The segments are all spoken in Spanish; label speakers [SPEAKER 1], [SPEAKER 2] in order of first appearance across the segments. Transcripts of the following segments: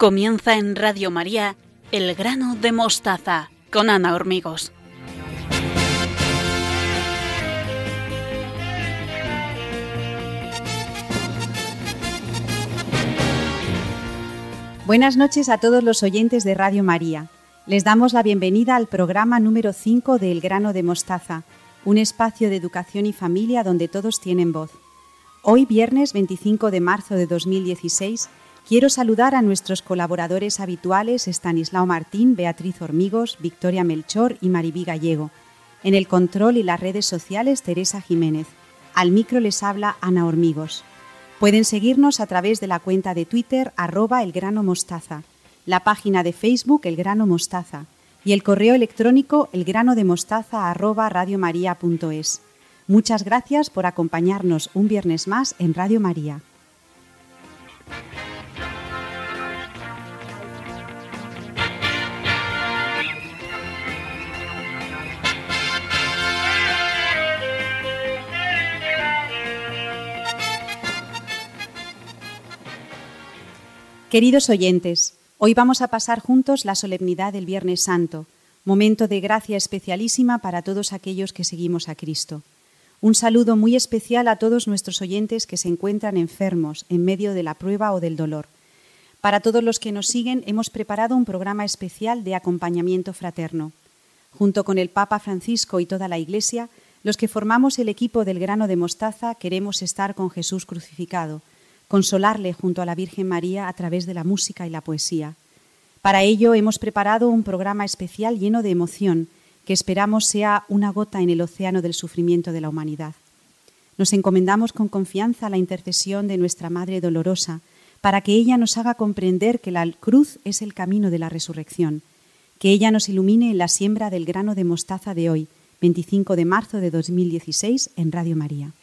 [SPEAKER 1] Comienza en Radio María El grano de mostaza con Ana Hormigos.
[SPEAKER 2] Buenas noches a todos los oyentes de Radio María. Les damos la bienvenida al programa número 5 de El grano de mostaza, un espacio de educación y familia donde todos tienen voz. Hoy, viernes 25 de marzo de 2016, Quiero saludar a nuestros colaboradores habituales Estanislao Martín, Beatriz Hormigos, Victoria Melchor y Maribí Gallego. En el control y las redes sociales Teresa Jiménez. Al micro les habla Ana Hormigos. Pueden seguirnos a través de la cuenta de Twitter arroba elgranomostaza, la página de Facebook El Grano Mostaza y el correo electrónico elgranodemostaza arroba radiomaria.es. Muchas gracias por acompañarnos un viernes más en Radio María. Queridos oyentes, hoy vamos a pasar juntos la solemnidad del Viernes Santo, momento de gracia especialísima para todos aquellos que seguimos a Cristo. Un saludo muy especial a todos nuestros oyentes que se encuentran enfermos en medio de la prueba o del dolor. Para todos los que nos siguen hemos preparado un programa especial de acompañamiento fraterno. Junto con el Papa Francisco y toda la Iglesia, los que formamos el equipo del grano de mostaza queremos estar con Jesús crucificado consolarle junto a la Virgen María a través de la música y la poesía. Para ello hemos preparado un programa especial lleno de emoción que esperamos sea una gota en el océano del sufrimiento de la humanidad. Nos encomendamos con confianza a la intercesión de nuestra Madre Dolorosa para que ella nos haga comprender que la cruz es el camino de la resurrección, que ella nos ilumine en la siembra del grano de mostaza de hoy, 25 de marzo de 2016, en Radio María.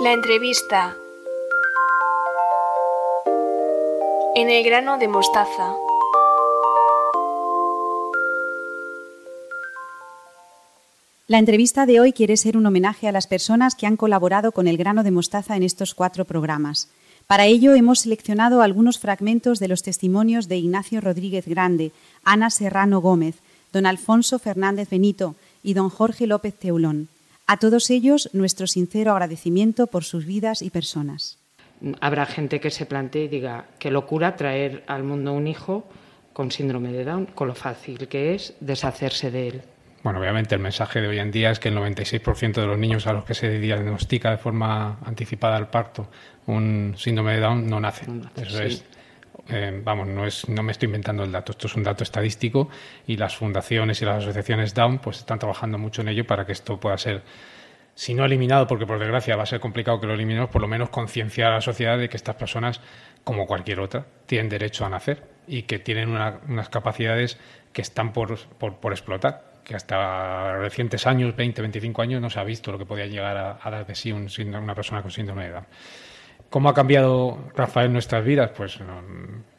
[SPEAKER 3] La entrevista en el grano de mostaza.
[SPEAKER 2] La entrevista de hoy quiere ser un homenaje a las personas que han colaborado con el grano de mostaza en estos cuatro programas. Para ello hemos seleccionado algunos fragmentos de los testimonios de Ignacio Rodríguez Grande, Ana Serrano Gómez, don Alfonso Fernández Benito y don Jorge López Teulón. A todos ellos, nuestro sincero agradecimiento por sus vidas y personas.
[SPEAKER 4] Habrá gente que se plantee y diga, qué locura traer al mundo un hijo con síndrome de Down, con lo fácil que es deshacerse de él.
[SPEAKER 5] Bueno, obviamente el mensaje de hoy en día es que el 96% de los niños a los que se diagnostica de forma anticipada el parto un síndrome de Down no nacen. Eso es eh, vamos, no, es, no me estoy inventando el dato, esto es un dato estadístico y las fundaciones y las asociaciones Down pues están trabajando mucho en ello para que esto pueda ser, si no eliminado, porque por desgracia va a ser complicado que lo eliminemos, por lo menos concienciar a la sociedad de que estas personas, como cualquier otra, tienen derecho a nacer y que tienen unas capacidades que están por, por, explotar que hasta recientes años, 20, 25 años, no se ha visto lo que podía llegar a, a dar de sí un, una persona con síndrome de Down. ¿Cómo ha cambiado Rafael nuestras vidas? Pues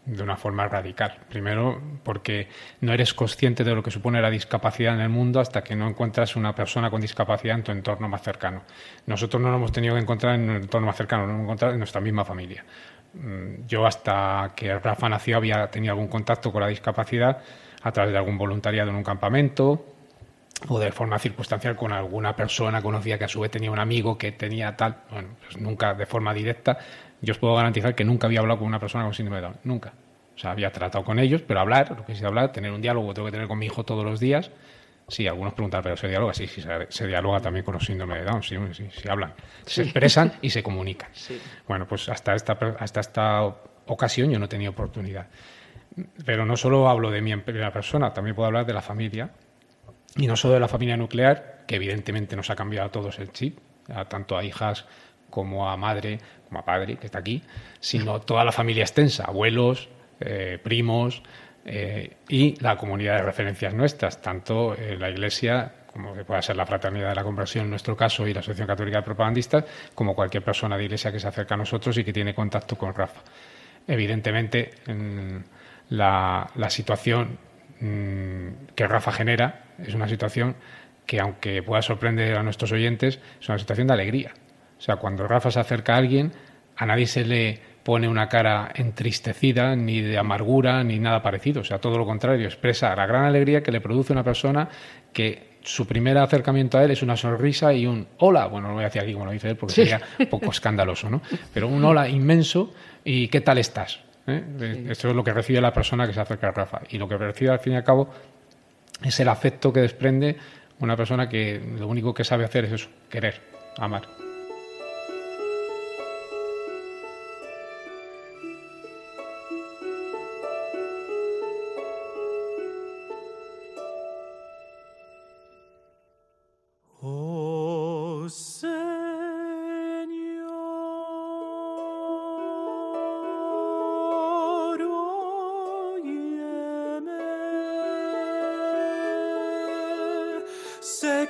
[SPEAKER 5] de una forma radical. Primero, porque no eres consciente de lo que supone la discapacidad en el mundo hasta que no encuentras una persona con discapacidad en tu entorno más cercano. Nosotros no lo hemos tenido que encontrar en el entorno más cercano, lo hemos encontrado en nuestra misma familia. Mm, yo hasta que Rafa nació había tenido algún contacto con la discapacidad a través de algún voluntariado en un campamento, o de forma circunstancial con alguna persona conocía que a su vez tenía un amigo que tenía tal, bueno, pues nunca de forma directa, yo os puedo garantizar que nunca había hablado con una persona con síndrome de Down, nunca. O sea, había tratado con ellos, pero hablar, lo que es hablar, tener un diálogo, tengo que tener con mi hijo todos los días. Sí, algunos preguntan, pero se dialoga, sí, sí, se, dialoga también con los síndromes de Down, sí, sí, sí hablan, se expresan y se comunican. Bueno, pues hasta esta, hasta esta ocasión yo no tenía oportunidad. Pero no solo hablo de mi primera persona, también puedo hablar de la familia, y no solo de la familia nuclear, que evidentemente nos ha cambiado a todos el chip, tanto a hijas como a madre, como a padre, que está aquí, sino toda la familia extensa, abuelos, eh, primos eh, y la comunidad de referencias nuestras, tanto en la iglesia como pueda ser la Fraternidad de la Conversión en nuestro caso y la Asociación Católica de Propagandistas, como cualquier persona de iglesia que se acerca a nosotros y que tiene contacto con Rafa. Evidentemente, la, la situación que Rafa genera es una situación que, aunque pueda sorprender a nuestros oyentes, es una situación de alegría. O sea, cuando Rafa se acerca a alguien, a nadie se le pone una cara entristecida, ni de amargura, ni nada parecido. O sea, todo lo contrario, expresa la gran alegría que le produce una persona que su primer acercamiento a él es una sonrisa y un hola. Bueno, no voy a decir aquí como lo dice él porque sería un poco escandaloso, ¿no? Pero un hola inmenso y ¿qué tal estás? ¿Eh? Esto es lo que recibe la persona que se acerca a Rafa. Y lo que recibe al fin y al cabo es el afecto que desprende una persona que lo único que sabe hacer es eso, querer, amar.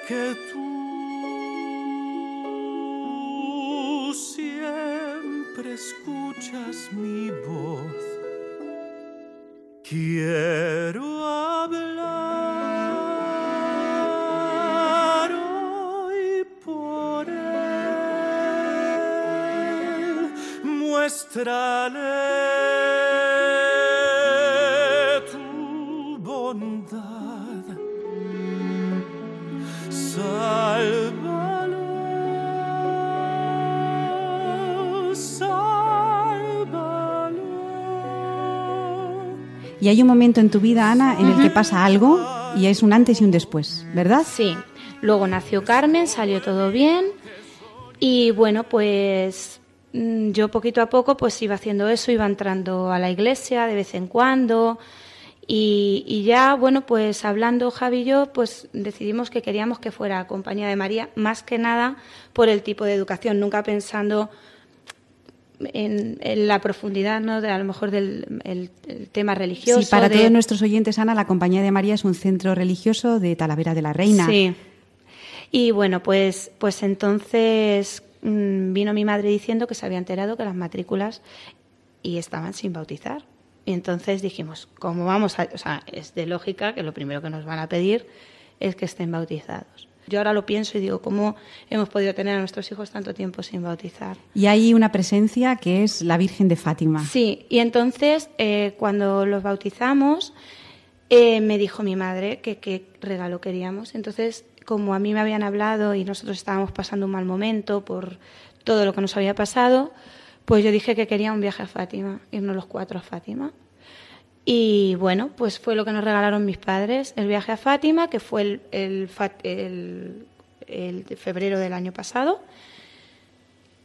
[SPEAKER 6] que tú siempre escuchas mi voz. Quiero hablar hoy por él. Muéstrale.
[SPEAKER 2] Y hay un momento en tu vida, Ana, en el que pasa algo y es un antes y un después, ¿verdad?
[SPEAKER 7] Sí. Luego nació Carmen, salió todo bien y bueno, pues mm, yo poquito a poco pues iba haciendo eso, iba entrando a la iglesia de vez en cuando y, y, ya, bueno, pues hablando Javi y yo, pues decidimos que queríamos que fuera compañía de María, más que nada por el tipo de educación, nunca pensando en, la profundidad, ¿no? De, a lo mejor del tema religioso.
[SPEAKER 2] Sí, para todos nuestros oyentes, Ana, la Compañía de María es un centro religioso de Talavera de la Reina.
[SPEAKER 7] Sí. Y bueno, pues, pues entonces mm, vino mi madre diciendo que se había enterado que las matrículas y estaban sin bautizar. Y entonces dijimos, ¿cómo vamos a...? O sea, es de lógica que lo primero que nos van a pedir es que estén bautizados. Yo ahora lo pienso y digo, ¿cómo hemos podido tener a nuestros hijos tanto tiempo sin bautizar?
[SPEAKER 2] Y hay una presencia que es la Virgen de Fátima.
[SPEAKER 7] Sí, y entonces eh, cuando los bautizamos, eh, me dijo mi madre que qué regalo queríamos. Entonces, como a mí me habían hablado y nosotros estábamos pasando un mal momento por todo lo que nos había pasado, pues yo dije que quería un viaje a Fátima, irnos los cuatro a Fátima. Y bueno, pues fue lo que nos regalaron mis padres, el viaje a Fátima, que fue el, el, el, febrero del año pasado.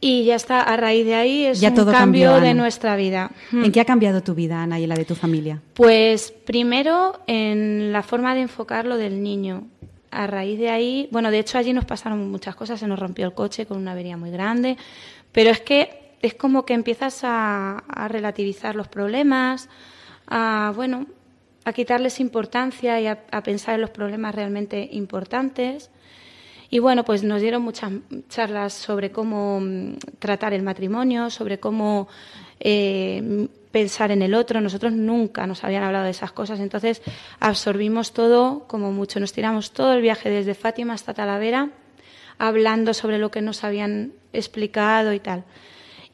[SPEAKER 7] Y ya está, a raíz de ahí es un cambio de nuestra vida.
[SPEAKER 2] ¿En qué ha cambiado tu vida, Ana, y la de tu familia?
[SPEAKER 7] Pues primero en la forma de enfocar lo del niño. A raíz de ahí, bueno, de hecho allí nos pasaron muchas cosas, se nos rompió el coche con una avería muy grande, pero es que es como que empiezas a, a relativizar los problemas, a, bueno, a quitarles importancia y a, pensar en los problemas realmente importantes. Y bueno, pues nos dieron muchas charlas sobre cómo mm, tratar el matrimonio, sobre cómo eh, pensar en el otro. Nosotros nunca nos habían hablado de esas cosas, entonces absorbimos todo como mucho. Nos tiramos todo el viaje desde Fátima hasta Talavera hablando sobre lo que nos habían explicado y tal.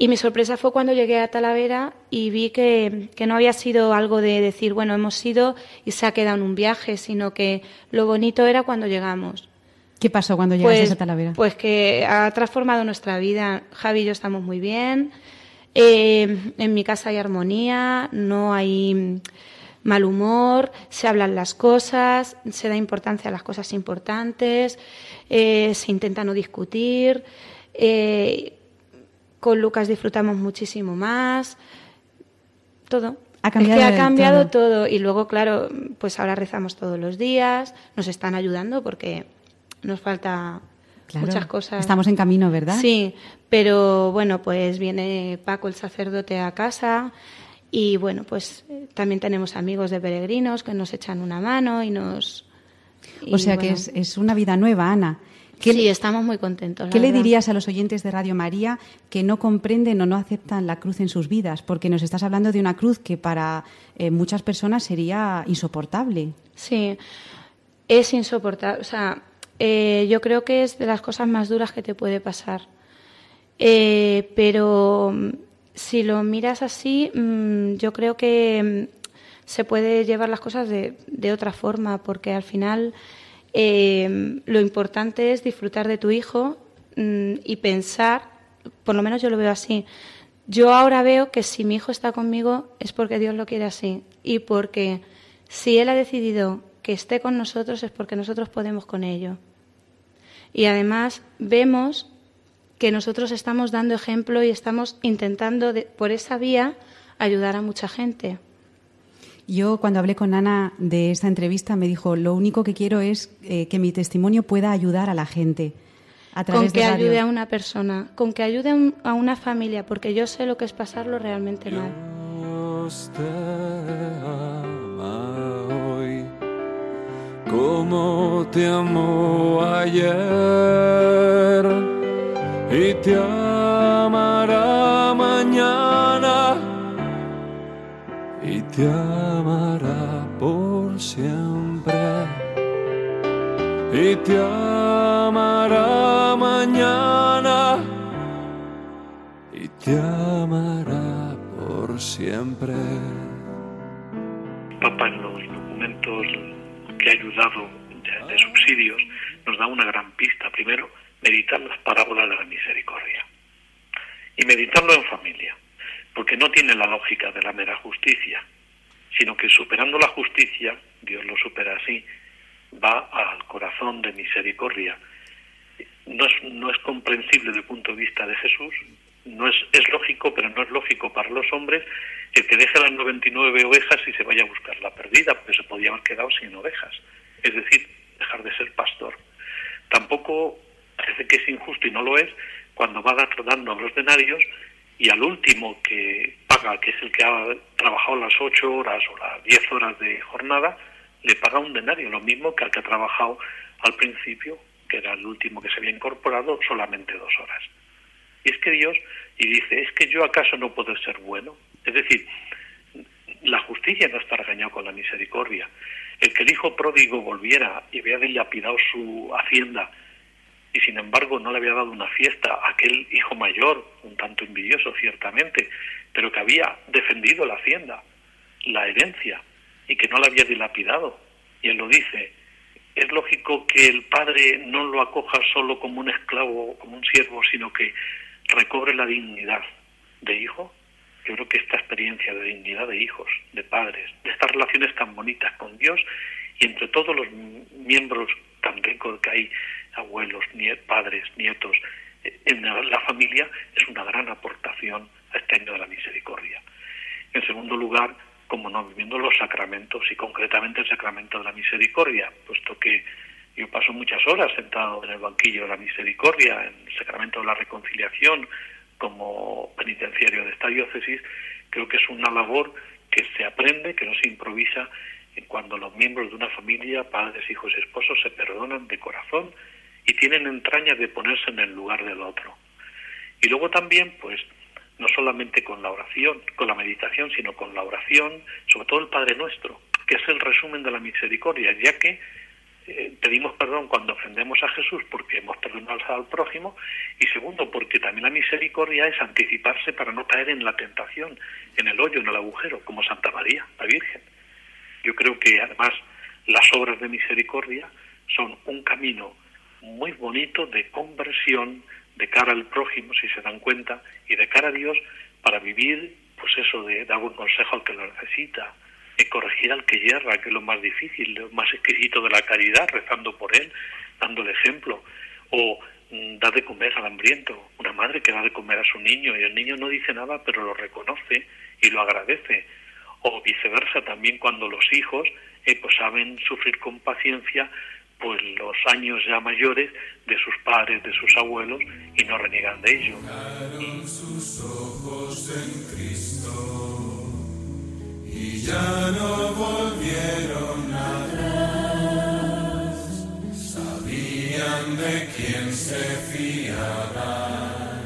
[SPEAKER 7] Y mi sorpresa fue cuando llegué a Talavera y vi que, no había sido algo de decir, bueno, hemos ido y se ha quedado en un viaje, sino que lo bonito era cuando llegamos.
[SPEAKER 2] ¿Qué pasó cuando llegaste
[SPEAKER 7] pues,
[SPEAKER 2] a Talavera?
[SPEAKER 7] Pues que ha transformado nuestra vida. Javi y yo estamos muy bien. Eh, en mi casa hay armonía, no hay mal humor, se hablan las cosas, se da importancia a las cosas importantes, eh, se intenta no discutir. Eh, con Lucas disfrutamos muchísimo más. Todo.
[SPEAKER 2] Ha cambiado,
[SPEAKER 7] ha cambiado todo. Y luego, claro, pues ahora rezamos todos los días, nos están ayudando porque nos falta muchas cosas.
[SPEAKER 2] Estamos en camino, ¿verdad?
[SPEAKER 7] Sí, pero bueno, pues viene Paco el sacerdote a casa y bueno, pues también tenemos amigos de peregrinos que nos echan una mano y nos
[SPEAKER 2] o sea que es, es, una vida nueva, Ana.
[SPEAKER 7] Sí, estamos muy contentos.
[SPEAKER 2] ¿Qué le dirías a los oyentes de Radio María que no comprenden o no aceptan la cruz en sus vidas? Porque nos estás hablando de una cruz que para eh, muchas personas sería insoportable.
[SPEAKER 7] Sí, es insoportable. O sea, eh, yo creo que es de las cosas más duras que te puede pasar. Eh, pero mm, si lo miras así, mm, yo creo que mm, se puede llevar las cosas de, de otra forma, porque al final eh, lo importante es disfrutar de tu hijo y pensar, por lo menos yo lo veo así. Yo ahora veo que si mi hijo está conmigo es porque Dios lo quiere así y porque si Él ha decidido que esté con nosotros es porque nosotros podemos con ello. Y además vemos que nosotros estamos dando ejemplo y estamos intentando por esa vía ayudar a mucha gente.
[SPEAKER 2] Yo cuando hablé con Ana de esta entrevista me dijo, lo único que quiero es eh, que mi testimonio pueda ayudar a la gente. A través
[SPEAKER 7] con que ayude a una persona, con que ayude a una familia, porque yo sé lo que es pasarlo realmente mal.
[SPEAKER 6] como te amo ayer y te amará mañana y te amará y te amará mañana y te amará por siempre.
[SPEAKER 8] Papá en los documentos que ha ayudado de, subsidios, nos da una gran pista. Primero, meditar las parábolas de la misericordia. Y meditarlo en familia, porque no tiene la lógica de la mera justicia, sino que superando la justicia, Dios lo supera así, va al corazón de misericordia. No es, no es comprensible desde el punto de vista de Jesús, no es, es lógico, pero no es lógico para los hombres el que deje las 99 ovejas y se vaya a buscar la perdida, porque se podía haber quedado sin ovejas. Es decir, dejar de ser pastor. Tampoco parece que es injusto y no lo es cuando va dando los denarios y al último que paga, que es el que ha trabajado las 8 horas o las 10 horas de jornada, le paga un denario, lo mismo que al que ha trabajado al principio, que era el último que se había incorporado, solamente dos horas. Y es que Dios, y dice, es que yo acaso no puedo ser bueno. Es decir, la justicia no está regañado con la misericordia. El que el hijo pródigo volviera y había dilapidado su hacienda y sin embargo no le había dado una fiesta a aquel hijo mayor, un tanto envidioso ciertamente, pero que había defendido la hacienda, la herencia, y que no la había dilapidado. Y él lo dice, es lógico que el padre no lo acoja solo como un esclavo, como un siervo, sino que recobre la dignidad de hijo, yo creo que esta experiencia de dignidad de hijos, de padres, de estas relaciones tan bonitas con Dios y entre todos los miembros tan ricos que hay, abuelos, padres, nietos, eh, en la familia, es una gran aportación a este año de la misericordia. En segundo lugar, como no, viviendo los sacramentos y concretamente el sacramento de la misericordia, puesto que yo paso muchas horas sentado en el banquillo de la misericordia, en el sacramento de la reconciliación, como penitenciario de esta diócesis, creo que es una labor que se aprende, que no se improvisa cuando los miembros de una familia, padres, hijos y esposos, se perdonan de corazón y tienen entrañas de ponerse en el lugar del otro. Y luego también, pues, no solamente con la oración, con la meditación, sino con la oración, sobre todo el Padre Nuestro, que es el resumen de la misericordia, ya que eh, pedimos perdón cuando ofendemos a Jesús porque hemos perdonado al prójimo y segundo porque también la misericordia es anticiparse para no caer en la tentación, en el hoyo, en el agujero, como Santa María, la Virgen. Yo creo que además las obras de misericordia son un camino muy bonito de conversión de cara al prójimo, si se dan cuenta, y de cara a Dios para vivir, pues eso de dar buen consejo al que lo necesita, corregir al que yerra, que es lo más difícil, lo más exquisito de la caridad, rezando por él, dando el ejemplo, o mm, da de comer al hambriento, una madre que da de comer a su niño y el niño no dice nada pero lo reconoce y lo agradece, o viceversa también cuando los hijos eh, pues saben sufrir con paciencia pues los años ya mayores de sus padres, de sus abuelos y no reniegan de ello. sus ojos en Cristo
[SPEAKER 6] y ya no volvieron atrás.
[SPEAKER 9] quién se fiará?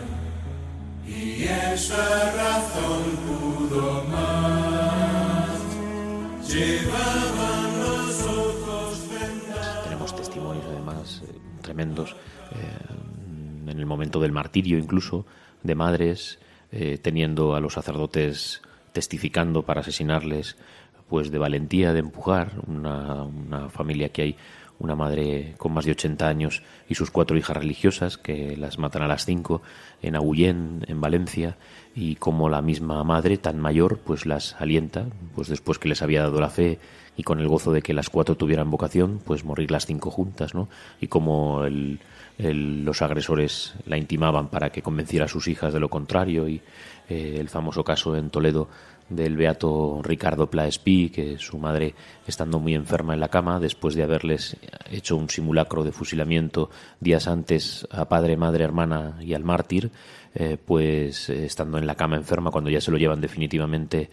[SPEAKER 9] Y esa razón pudo más. Llevaban
[SPEAKER 10] eh, tremendos eh, en el momento del martirio incluso de madres eh, teniendo a los sacerdotes testificando para asesinarles pues de valentía de empujar una, una familia que hay una madre con más de 80 años y sus cuatro hijas religiosas que las matan a las cinco en Agullén, en Valencia, y como la misma madre tan mayor pues las alienta, pues después que les había dado la fe y con el gozo de que las cuatro tuvieran vocación, pues morir las cinco juntas, ¿no? Y como el, los agresores la intimaban para que convenciera a sus hijas de lo contrario y eh, el famoso caso en Toledo del beato Ricardo Plaespí, que su madre, estando muy enferma en la cama, después de haberles hecho un simulacro de fusilamiento días antes a padre, madre, hermana y al mártir, eh, pues eh, estando en la cama enferma, cuando ya se lo llevan definitivamente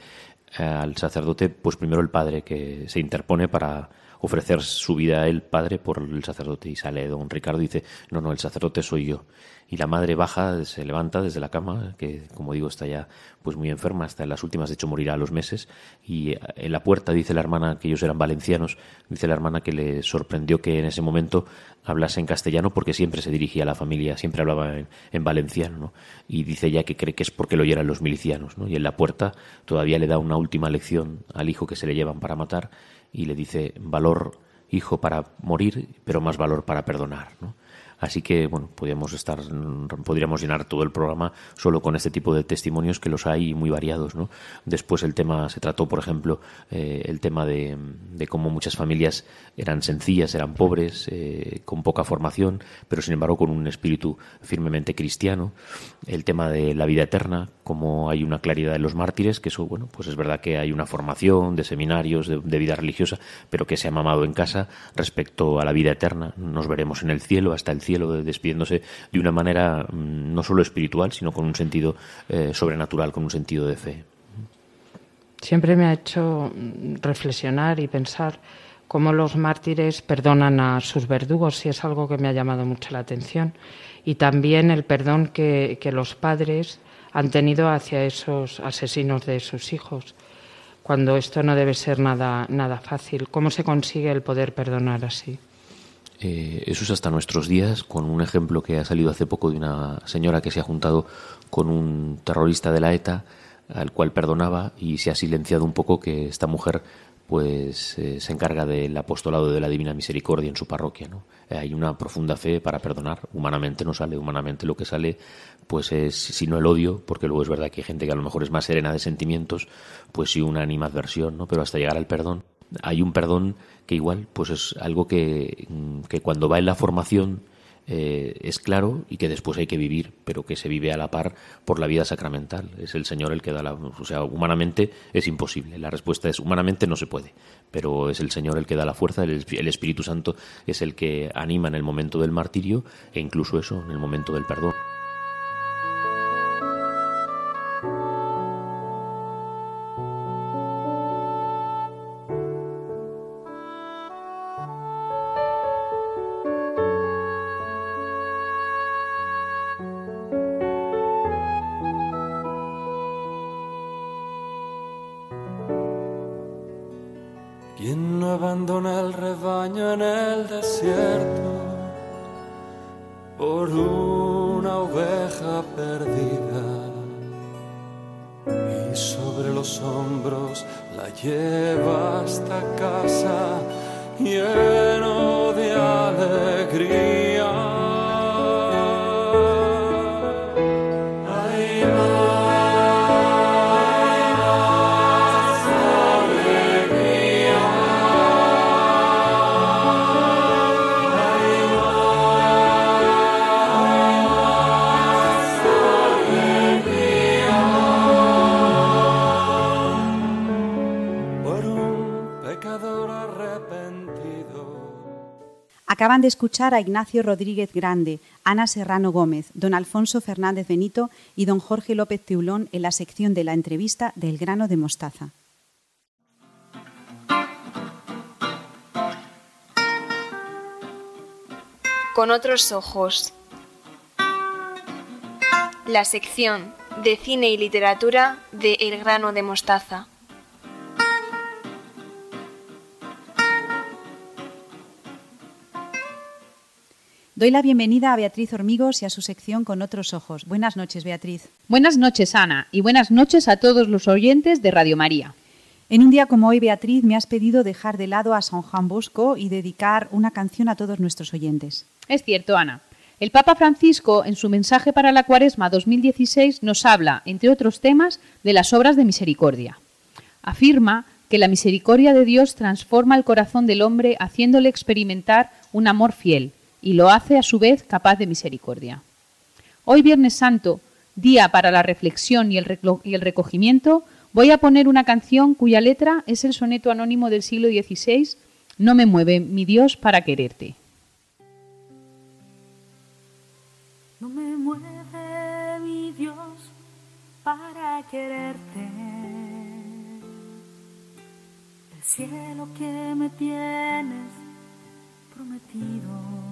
[SPEAKER 10] al sacerdote, pues primero el padre que se interpone para ofrecer su vida a él, padre, por el sacerdote. Y sale don Ricardo y dice, no, no, el sacerdote soy yo. Y la madre baja, se levanta desde la cama, que como digo está ya pues muy enferma, hasta en las últimas, de hecho morirá a los meses. Y en la puerta dice la hermana que ellos eran valencianos, dice la hermana que le sorprendió que en ese momento hablase en castellano porque siempre se dirigía a la familia, siempre hablaba en, en valenciano, ¿no? Y dice ella que cree que es porque lo oyeran los milicianos, ¿no? Y en la puerta todavía le da una última lección al hijo que se le llevan para matar y le dice valor hijo para morir, pero más valor para perdonar. Así que, bueno, podríamos estar, podríamos llenar todo el programa solo con este tipo de testimonios que los hay muy variados, ¿no? Después el tema se trató, por ejemplo, eh, el tema de, de, cómo muchas familias eran sencillas, eran pobres, eh, con poca formación, pero sin embargo con un espíritu firmemente cristiano. El tema de la vida eterna, como hay una claridad de los mártires, que eso, bueno, pues es verdad que hay una formación de seminarios, de, vida religiosa, pero que se ha mamado en casa respecto a la vida eterna. Nos veremos en el cielo, hasta el cielo despidiéndose de una manera no solo espiritual, sino con un sentido eh, sobrenatural, con un sentido de fe.
[SPEAKER 4] Siempre me ha hecho reflexionar y pensar cómo los mártires perdonan a sus verdugos y es algo que me ha llamado mucho la atención. Y también el perdón que los padres han tenido hacia esos asesinos de sus hijos, cuando esto no debe ser nada, nada fácil. ¿Cómo se consigue el poder perdonar así?
[SPEAKER 10] Eh, eso es hasta nuestros días, con un ejemplo que ha salido hace poco de una señora que se ha juntado con un terrorista de la ETA, al cual perdonaba, y se ha silenciado un poco que esta mujer pues eh, se encarga del apostolado de la Divina Misericordia en su parroquia. ¿no? Eh, hay una profunda fe para perdonar. Humanamente no sale, humanamente lo que sale pues es, si no el odio, porque luego es verdad que hay gente que a lo mejor es más serena de sentimientos, pues sí una animadversión, ¿no? pero hasta llegar al perdón hay un perdón que igual pues es algo que, que cuando va en la formación eh, es claro y que después hay que vivir, pero que se vive a la par por la vida sacramental. Es el Señor el que da la... O sea, humanamente es imposible. La respuesta es humanamente no se puede, pero es el Señor el que da la fuerza, el, el Espíritu Santo es el que anima en el momento del martirio e incluso eso, en el momento del perdón.
[SPEAKER 6] Por una oveja perdida? Y sobre los hombros la lleva hasta casa
[SPEAKER 2] de escuchar a Ignacio Rodríguez Grande, Ana Serrano Gómez, don Alfonso Fernández Benito y don Jorge López Teulón en la sección de la entrevista del grano de mostaza.
[SPEAKER 3] con otros ojos. La sección de cine y literatura de El grano de mostaza.
[SPEAKER 2] Doy la bienvenida a Beatriz Hormigos y a su sección con otros ojos. Buenas noches, Beatriz.
[SPEAKER 11] Buenas noches, Ana, y buenas noches a todos los oyentes de Radio María.
[SPEAKER 2] En un día como hoy, Beatriz, me has pedido dejar de lado a San Juan Bosco y dedicar una canción a todos nuestros oyentes.
[SPEAKER 11] Es cierto, Ana. El Papa Francisco, en su mensaje para la Cuaresma 2016, nos habla, entre otros temas, de las obras de misericordia. Afirma que la misericordia de Dios transforma el corazón del hombre haciéndole experimentar un amor fiel y lo hace a su vez capaz de misericordia. Hoy Viernes Santo, día para la reflexión y el, recogimiento, voy a poner una canción cuya letra es el soneto anónimo del siglo XVI, No me mueve mi Dios para quererte.
[SPEAKER 12] No me mueve mi Dios para quererte. El cielo que me tienes prometido